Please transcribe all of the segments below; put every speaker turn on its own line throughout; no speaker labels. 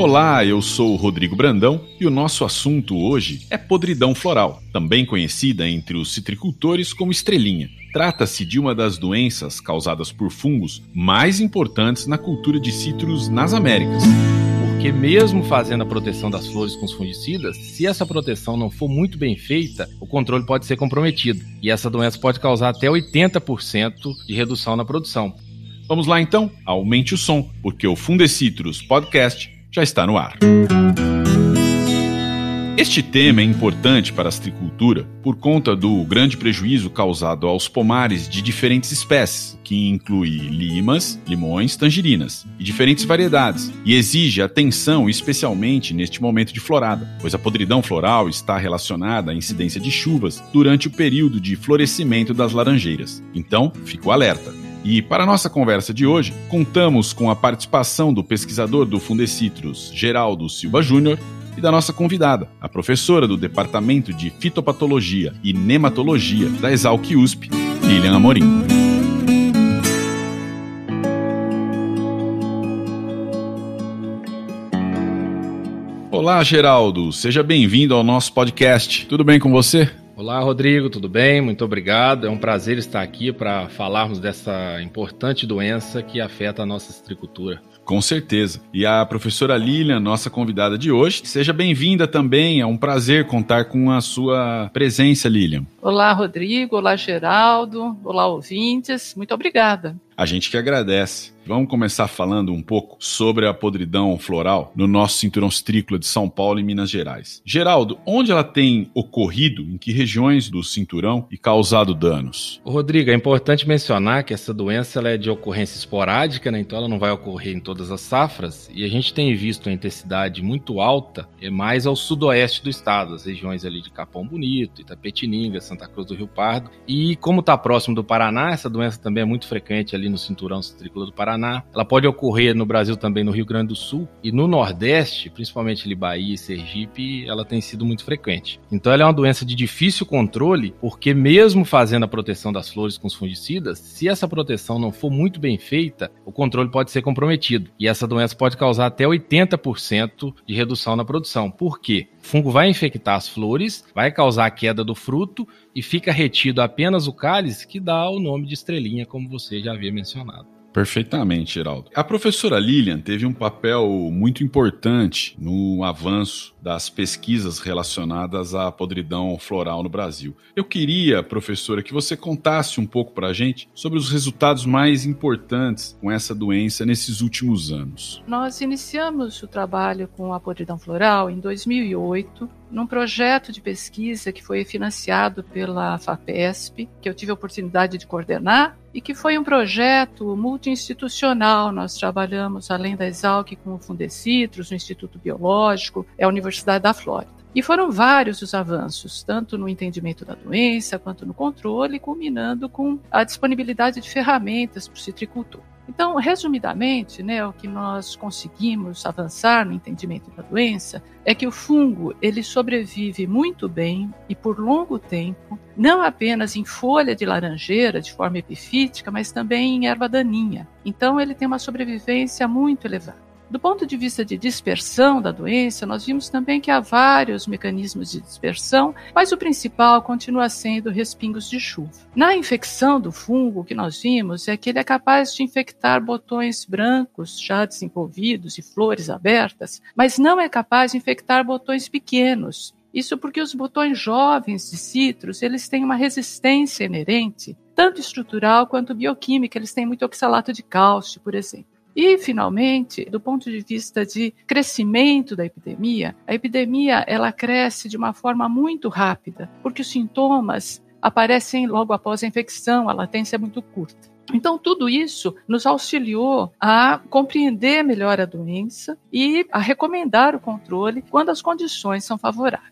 Olá, eu sou o Rodrigo Brandão e o nosso assunto hoje é podridão floral, também conhecida entre os citricultores como estrelinha. Trata-se de uma das doenças causadas por fungos mais importantes na cultura de citros nas Américas.
Porque mesmo fazendo a proteção das flores com os fungicidas, se essa proteção não for muito bem feita, o controle pode ser comprometido. E essa doença pode causar até 80% de redução na produção.
Vamos lá então, aumente o som, porque o Fundecitrus Podcast já está no ar. Este tema é importante para a astricultura por conta do grande prejuízo causado aos pomares de diferentes espécies, que inclui limas, limões, tangerinas e diferentes variedades, e exige atenção especialmente neste momento de florada, pois a podridão floral está relacionada à incidência de chuvas durante o período de florescimento das laranjeiras. Então, fique alerta. E para nossa conversa de hoje, contamos com a participação do pesquisador do Fundecitrus, Geraldo Silva Júnior, e da nossa convidada, a professora do Departamento de Fitopatologia e Nematologia da Exalc USP, Lilian Amorim. Olá, Geraldo, seja bem-vindo ao nosso podcast. Tudo bem com você?
Olá, Rodrigo, tudo bem? Muito obrigado. É um prazer estar aqui para falarmos dessa importante doença que afeta a nossa citricultura.
Com certeza. E a professora Lilian, nossa convidada de hoje, seja bem-vinda também. É um prazer contar com a sua presença, Lilian.
Olá, Rodrigo. Olá, Geraldo. Olá, ouvintes. Muito obrigada.
A gente que agradece. Vamos começar falando um pouco sobre a podridão floral no nosso cinturão citrícola de São Paulo e Minas Gerais. Geraldo, onde ela tem ocorrido, em que regiões do cinturão e causado danos?
Rodrigo, é importante mencionar que essa doença ela é de ocorrência esporádica, né? então ela não vai ocorrer em todas as safras, e a gente tem visto uma intensidade muito alta é mais ao sudoeste do estado, as regiões ali de Capão Bonito, Itapetininga, Santa Cruz do Rio Pardo, e como está próximo do Paraná, essa doença também é muito frequente ali no cinturão citrícola do Paraná. Ela pode ocorrer no Brasil também, no Rio Grande do Sul e no Nordeste, principalmente ali Bahia e Sergipe, ela tem sido muito frequente. Então ela é uma doença de difícil controle, porque mesmo fazendo a proteção das flores com os fungicidas, se essa proteção não for muito bem feita, o controle pode ser comprometido. E essa doença pode causar até 80% de redução na produção. Por quê? O fungo vai infectar as flores, vai causar a queda do fruto e fica retido apenas o cálice, que dá o nome de estrelinha, como você já havia mencionado.
Perfeitamente, Geraldo. A professora Lilian teve um papel muito importante no avanço das pesquisas relacionadas à podridão floral no Brasil. Eu queria, professora, que você contasse um pouco para a gente sobre os resultados mais importantes com essa doença nesses últimos anos.
Nós iniciamos o trabalho com a podridão floral em 2008 num projeto de pesquisa que foi financiado pela FAPESP, que eu tive a oportunidade de coordenar, e que foi um projeto multi-institucional. Nós trabalhamos, além da Exalc, com o Fundecitrus, o Instituto Biológico, é a Universidade da Flórida. E foram vários os avanços, tanto no entendimento da doença quanto no controle, culminando com a disponibilidade de ferramentas para o citricultor. Então, resumidamente, né, o que nós conseguimos avançar no entendimento da doença é que o fungo ele sobrevive muito bem e por longo tempo, não apenas em folha de laranjeira de forma epifítica, mas também em erva daninha. Então, ele tem uma sobrevivência muito elevada. Do ponto de vista de dispersão da doença, nós vimos também que há vários mecanismos de dispersão, mas o principal continua sendo respingos de chuva. Na infecção do fungo, o que nós vimos é que ele é capaz de infectar botões brancos já desenvolvidos e flores abertas, mas não é capaz de infectar botões pequenos. Isso porque os botões jovens de citros, eles têm uma resistência inerente, tanto estrutural quanto bioquímica, eles têm muito oxalato de cálcio, por exemplo. E, finalmente, do ponto de vista de crescimento da epidemia, a epidemia ela cresce de uma forma muito rápida, porque os sintomas aparecem logo após a infecção, a latência é muito curta. Então, tudo isso nos auxiliou a compreender melhor a doença e a recomendar o controle quando as condições são favoráveis.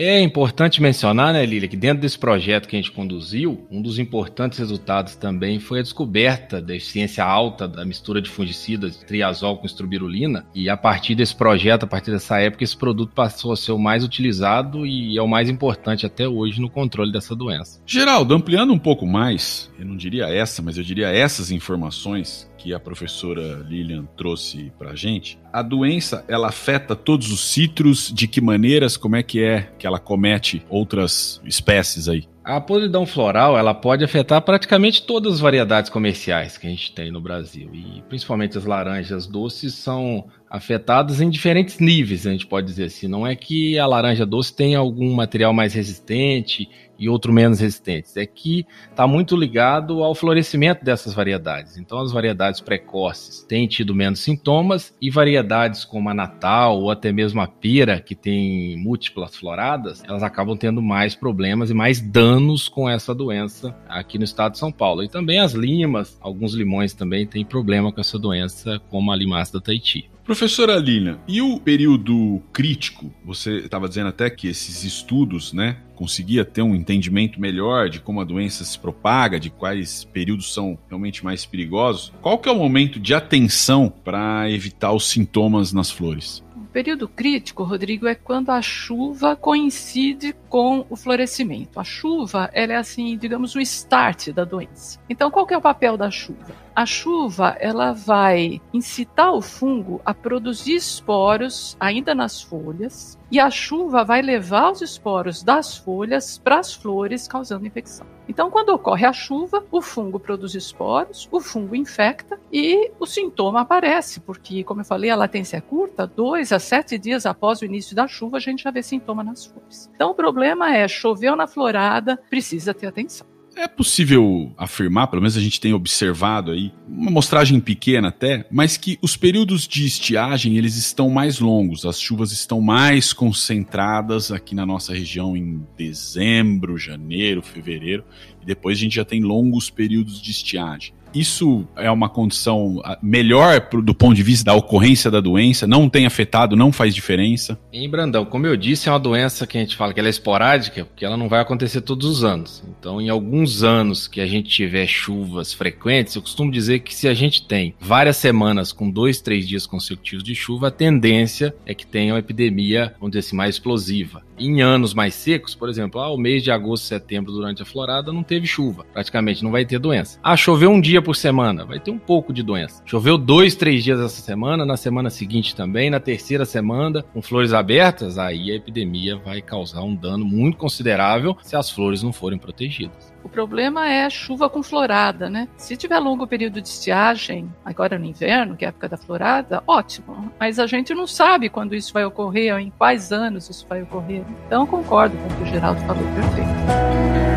É importante mencionar, né, Lília, que dentro desse projeto que a gente conduziu, um dos importantes resultados também foi a descoberta da eficiência alta da mistura de fungicidas triazol com estrubirulina. E a partir desse projeto, a partir dessa época, esse produto passou a ser o mais utilizado e é o mais importante até hoje no controle dessa doença.
Geraldo, ampliando um pouco mais, eu não diria essa, mas eu diria essas informações que a professora Lilian trouxe para gente, a doença ela afeta todos os citros, de que maneiras, como é que é que ela comete outras espécies aí?
A podridão floral ela pode afetar praticamente todas as variedades comerciais que a gente tem no Brasil e principalmente as laranjas doces são afetadas em diferentes níveis, a gente pode dizer assim. Não é que a laranja doce tenha algum material mais resistente e outro menos resistentes. É que está muito ligado ao florescimento dessas variedades. Então, as variedades precoces têm tido menos sintomas e variedades como a Natal ou até mesmo a Pira, que tem múltiplas floradas, elas acabam tendo mais problemas e mais danos com essa doença aqui no estado de São Paulo. E também as limas, alguns limões também têm problema com essa doença, como a limaça da Tahiti.
Professora Lina, e o período crítico? Você estava dizendo até que esses estudos, né, conseguia ter um entendimento melhor de como a doença se propaga, de quais períodos são realmente mais perigosos. Qual que é o momento de atenção para evitar os sintomas nas flores?
O período crítico, Rodrigo, é quando a chuva coincide com o florescimento. A chuva, ela é assim, digamos, o start da doença. Então, qual que é o papel da chuva? A chuva, ela vai incitar o fungo a produzir esporos ainda nas folhas, e a chuva vai levar os esporos das folhas para as flores, causando infecção. Então, quando ocorre a chuva, o fungo produz esporos, o fungo infecta e o sintoma aparece, porque, como eu falei, a latência é curta, dois a sete dias após o início da chuva, a gente já vê sintoma nas flores. Então, o problema é, choveu na florada, precisa ter atenção.
É possível afirmar, pelo menos a gente tem observado aí, uma mostragem pequena até, mas que os períodos de estiagem eles estão mais longos, as chuvas estão mais concentradas aqui na nossa região em dezembro, janeiro, fevereiro, e depois a gente já tem longos períodos de estiagem isso é uma condição ah, melhor do ponto de vista da ocorrência da doença? Não tem afetado, não faz diferença?
Em Brandão, como eu disse, é uma doença que a gente fala que ela é esporádica, porque ela não vai acontecer todos os anos. Então, em alguns anos que a gente tiver chuvas frequentes, eu costumo dizer que se a gente tem várias semanas com dois, três dias consecutivos de chuva, a tendência é que tenha uma epidemia, vamos dizer assim, mais explosiva. Em anos mais secos, por exemplo, ah, o mês de agosto, setembro, durante a florada, não teve chuva. Praticamente não vai ter doença. Ah, choveu um dia por semana, vai ter um pouco de doença. Choveu dois, três dias essa semana, na semana seguinte também, na terceira semana, com flores abertas, aí a epidemia vai causar um dano muito considerável se as flores não forem protegidas.
O problema é chuva com florada, né? Se tiver longo período de estiagem, agora no inverno, que é a época da florada, ótimo. Mas a gente não sabe quando isso vai ocorrer, ou em quais anos isso vai ocorrer. Então concordo com o que o Geraldo falou, perfeito.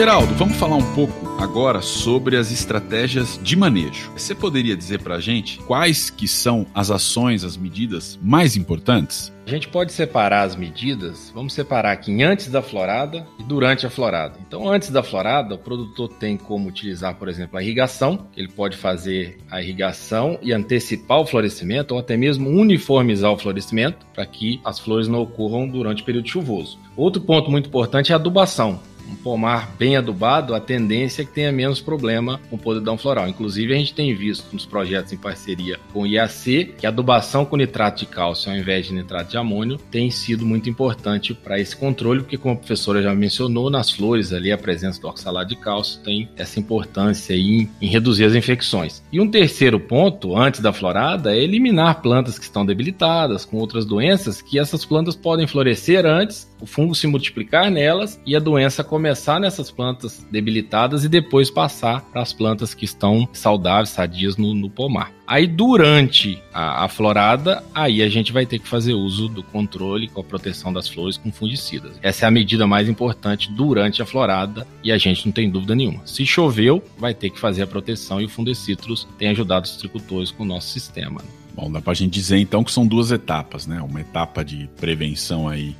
Geraldo, vamos falar um pouco agora sobre as estratégias de manejo. Você poderia dizer para a gente quais que são as ações, as medidas mais importantes?
A gente pode separar as medidas, vamos separar aqui antes da florada e durante a florada. Então, antes da florada, o produtor tem como utilizar, por exemplo, a irrigação, ele pode fazer a irrigação e antecipar o florescimento, ou até mesmo uniformizar o florescimento, para que as flores não ocorram durante o período chuvoso. Outro ponto muito importante é a adubação um pomar bem adubado, a tendência é que tenha menos problema com podridão floral. Inclusive, a gente tem visto nos projetos em parceria com o IAC que a adubação com nitrato de cálcio ao invés de nitrato de amônio tem sido muito importante para esse controle, porque, como a professora já mencionou, nas flores ali a presença do oxalato de cálcio tem essa importância em, em reduzir as infecções. E um terceiro ponto, antes da florada, é eliminar plantas que estão debilitadas, com outras doenças, que essas plantas podem florescer antes, o fungo se multiplicar nelas e a doença começar nessas plantas debilitadas e depois passar para as plantas que estão saudáveis, sadias no, no pomar. Aí durante a, a, florada, aí a gente vai ter que fazer uso do controle com a proteção das flores com fungicidas. Essa é a medida mais importante durante a florada e a gente não tem dúvida nenhuma. Se choveu, vai ter que fazer a proteção e o Fundecitrus tem ajudado os tricultores com o nosso sistema.
Bom, dá para a gente dizer então que são duas etapas, né? Uma etapa de prevenção aí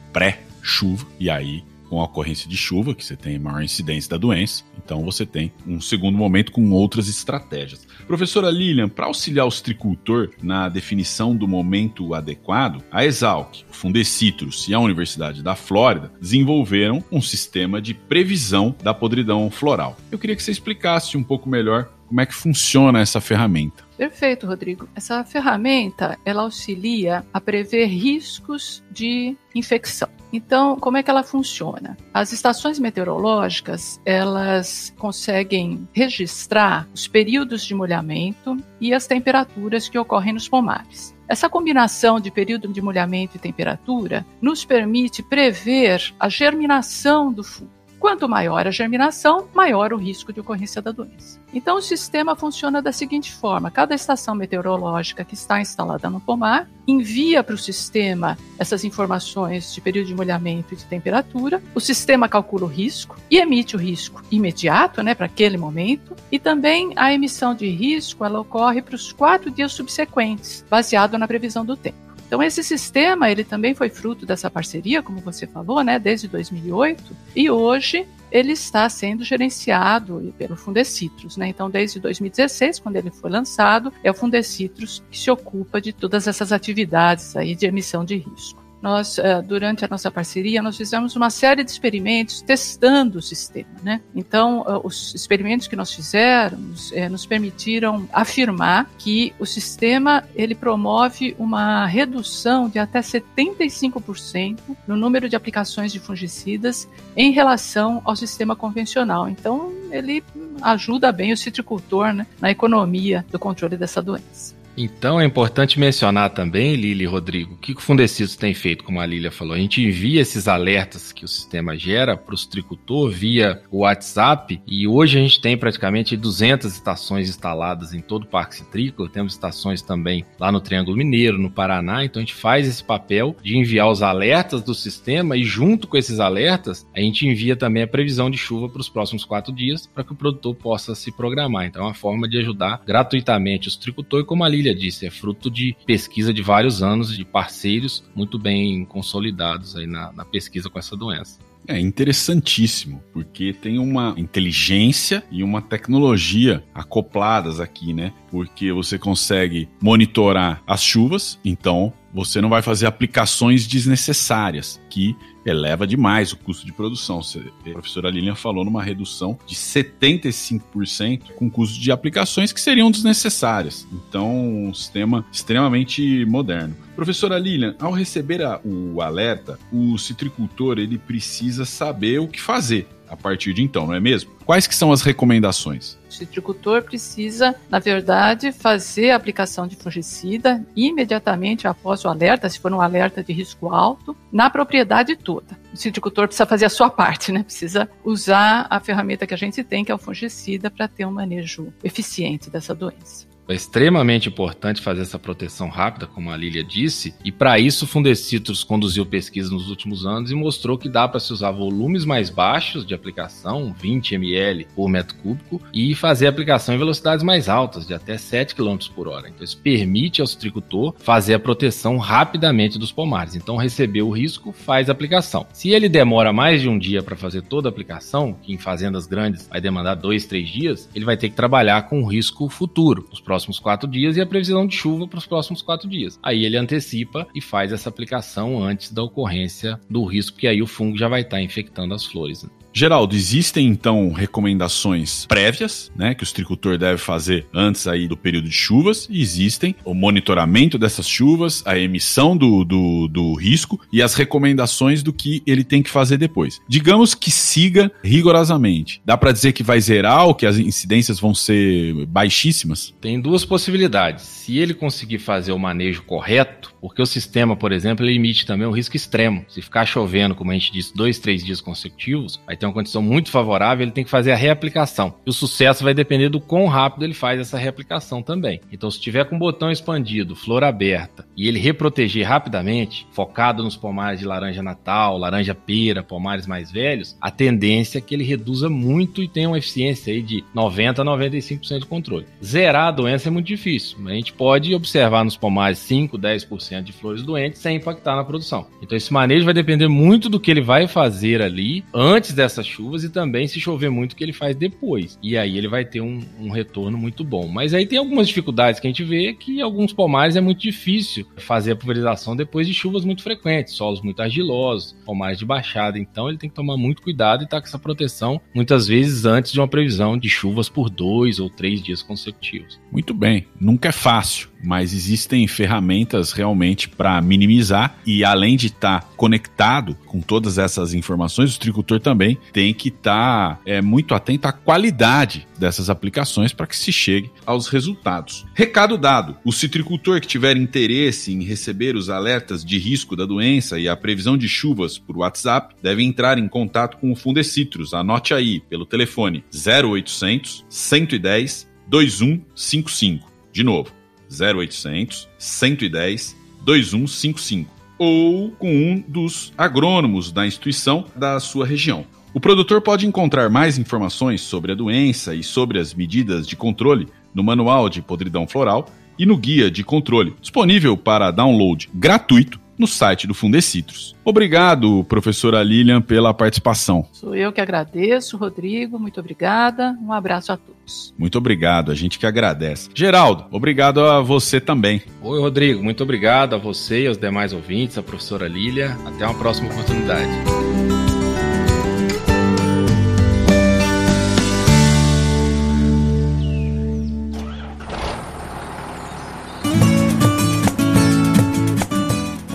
pré-chuva e aí com a ocorrência de chuva, que você tem maior incidência da doença, então você tem um segundo momento com outras estratégias. Professora Lilian, para auxiliar o tricultor na definição do momento adequado, a Exalc, o Fundecitrus e a Universidade da Flórida desenvolveram um sistema de previsão da podridão floral. Eu queria que você explicasse um pouco melhor como é que funciona essa ferramenta.
Perfeito, Rodrigo. Essa ferramenta, ela auxilia a prever riscos de infecção. Então, como é que ela funciona? As estações meteorológicas, elas conseguem registrar os períodos de molhamento e as temperaturas que ocorrem nos pomares. Essa combinação de período de molhamento e temperatura nos permite prever a germinação do fungo. Quanto maior a germinação, maior o risco de ocorrência da doença. Então, o sistema funciona da seguinte forma: cada estação meteorológica que está instalada no pomar envia para o sistema essas informações de período de molhamento e de temperatura. O sistema calcula o risco e emite o risco imediato, né, para aquele momento. E também a emissão de risco ela ocorre para os quatro dias subsequentes, baseado na previsão do tempo. Então esse sistema ele também foi fruto dessa parceria, como você falou, né, desde 2008, e hoje ele está sendo gerenciado pelo Fundecitrus, né? Então, desde 2016, quando ele foi lançado, é o Fundecitrus que se ocupa de todas essas atividades aí de emissão de risco nós, eh, durante a nossa parceria, nós fizemos uma série de experimentos testando o sistema. Né? Então, eh, os experimentos que nós fizemos eh, nos permitiram afirmar que o sistema ele promove uma redução de até 75% no número de aplicações de fungicidas em relação ao sistema convencional. Então, ele ajuda bem o citricultor né, na economia do controle dessa doença.
Então é importante mencionar também, Lili e Rodrigo, o que o Fundecitos tem feito, como a Lília falou. A gente envia esses alertas que o sistema gera para os tricultor via o WhatsApp e hoje a gente tem praticamente 200 estações instaladas em todo o Parque Citrícola. Temos estações também lá no Triângulo Mineiro, no Paraná. Então a gente faz esse papel de enviar os alertas do sistema e junto com esses alertas a gente envia também a previsão de chuva para os próximos quatro dias para que o produtor possa se programar. Então é uma forma de ajudar gratuitamente os tricultores, como a Lília Disse, é fruto de pesquisa de vários anos, de parceiros muito bem consolidados aí na, na pesquisa com essa doença.
É interessantíssimo, porque tem uma inteligência e uma tecnologia acopladas aqui, né? Porque você consegue monitorar as chuvas, então você não vai fazer aplicações desnecessárias, que eleva demais o custo de produção. A professora Lilian falou numa redução de 75% com custos de aplicações que seriam desnecessárias. Então, um sistema extremamente moderno. Professora Lilian, ao receber a, o alerta, o citricultor ele precisa saber o que fazer a partir de então, não é mesmo? Quais que são as recomendações?
O citricultor precisa, na verdade, fazer a aplicação de fungicida imediatamente após o alerta, se for um alerta de risco alto, na propriedade toda. O citricultor precisa fazer a sua parte, né? Precisa usar a ferramenta que a gente tem, que é o fungicida, para ter um manejo eficiente dessa doença.
É extremamente importante fazer essa proteção rápida, como a Lília disse, e para isso o Fundecitrus conduziu pesquisa nos últimos anos e mostrou que dá para se usar volumes mais baixos de aplicação, 20 ml por metro cúbico, e fazer a aplicação em velocidades mais altas, de até 7 km por hora. Então isso permite ao citricultor fazer a proteção rapidamente dos pomares. Então recebeu o risco, faz a aplicação. Se ele demora mais de um dia para fazer toda a aplicação, que em fazendas grandes vai demandar dois, três dias, ele vai ter que trabalhar com o risco futuro, os próximos próximos quatro dias e a previsão de chuva para os próximos quatro dias. Aí ele antecipa e faz essa aplicação antes da ocorrência do risco, porque aí o fungo já vai estar infectando as flores. Né?
Geraldo, existem então recomendações prévias, né, que o tricultor deve fazer antes aí do período de chuvas, e existem o monitoramento dessas chuvas, a emissão do, do, do risco e as recomendações do que ele tem que fazer depois. Digamos que siga rigorosamente. Dá para dizer que vai zerar ou que as incidências vão ser baixíssimas?
Tem duas possibilidades. Se ele conseguir fazer o manejo correto, porque o sistema, por exemplo, ele emite também um risco extremo. Se ficar chovendo, como a gente disse, dois, três dias consecutivos, vai ter uma condição muito favorável, ele tem que fazer a reaplicação. E o sucesso vai depender do quão rápido ele faz essa reaplicação também. Então, se tiver com o botão expandido, flor aberta, e ele reproteger rapidamente, focado nos pomares de laranja natal, laranja pera, pomares mais velhos, a tendência é que ele reduza muito e tenha uma eficiência aí de 90 a 95% de controle. Zerar a doença é muito difícil, mas a gente pode observar nos pomares 5, 10% de flores doentes sem impactar na produção. Então, esse manejo vai depender muito do que ele vai fazer ali antes dessa dessas chuvas e também se chover muito que ele faz depois. E aí ele vai ter um, um retorno muito bom. Mas aí tem algumas dificuldades que a gente vê que alguns pomares é muito difícil fazer a pulverização depois de chuvas muito frequentes, solos muito argilosos, pomares de baixada. Então ele tem que tomar muito cuidado e estar tá com essa proteção muitas vezes antes de uma previsão de chuvas por dois ou três dias consecutivos.
Muito bem, nunca é fácil mas existem ferramentas realmente para minimizar e além de estar tá conectado com todas essas informações, o tricultor também tem que estar tá, é, muito atento à qualidade dessas aplicações para que se chegue aos resultados. Recado dado: o citricultor que tiver interesse em receber os alertas de risco da doença e a previsão de chuvas por WhatsApp deve entrar em contato com o Fundecitrus. Anote aí pelo telefone 0800 110 2155. De novo, 0800 110 2155 ou com um dos agrônomos da instituição da sua região. O produtor pode encontrar mais informações sobre a doença e sobre as medidas de controle no Manual de Podridão Floral e no Guia de Controle, disponível para download gratuito no site do Fundecitrus. Obrigado, professora Lilian, pela participação.
Sou eu que agradeço, Rodrigo, muito obrigada. Um abraço a todos.
Muito obrigado, a gente que agradece. Geraldo, obrigado a você também.
Oi, Rodrigo, muito obrigado a você e aos demais ouvintes, a professora Lilian. Até uma próxima oportunidade.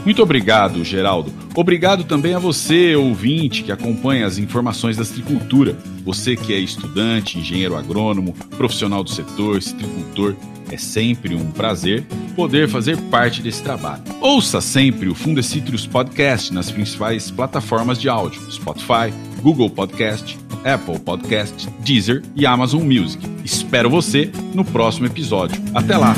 Muito obrigado, Geraldo. Obrigado também a você, ouvinte, que acompanha as informações da citricultura. Você que é estudante, engenheiro agrônomo, profissional do setor, citricultor. É sempre um prazer poder fazer parte desse trabalho. Ouça sempre o Fundecitrus Podcast nas principais plataformas de áudio: Spotify, Google Podcast, Apple Podcast, Deezer e Amazon Music. Espero você no próximo episódio. Até lá!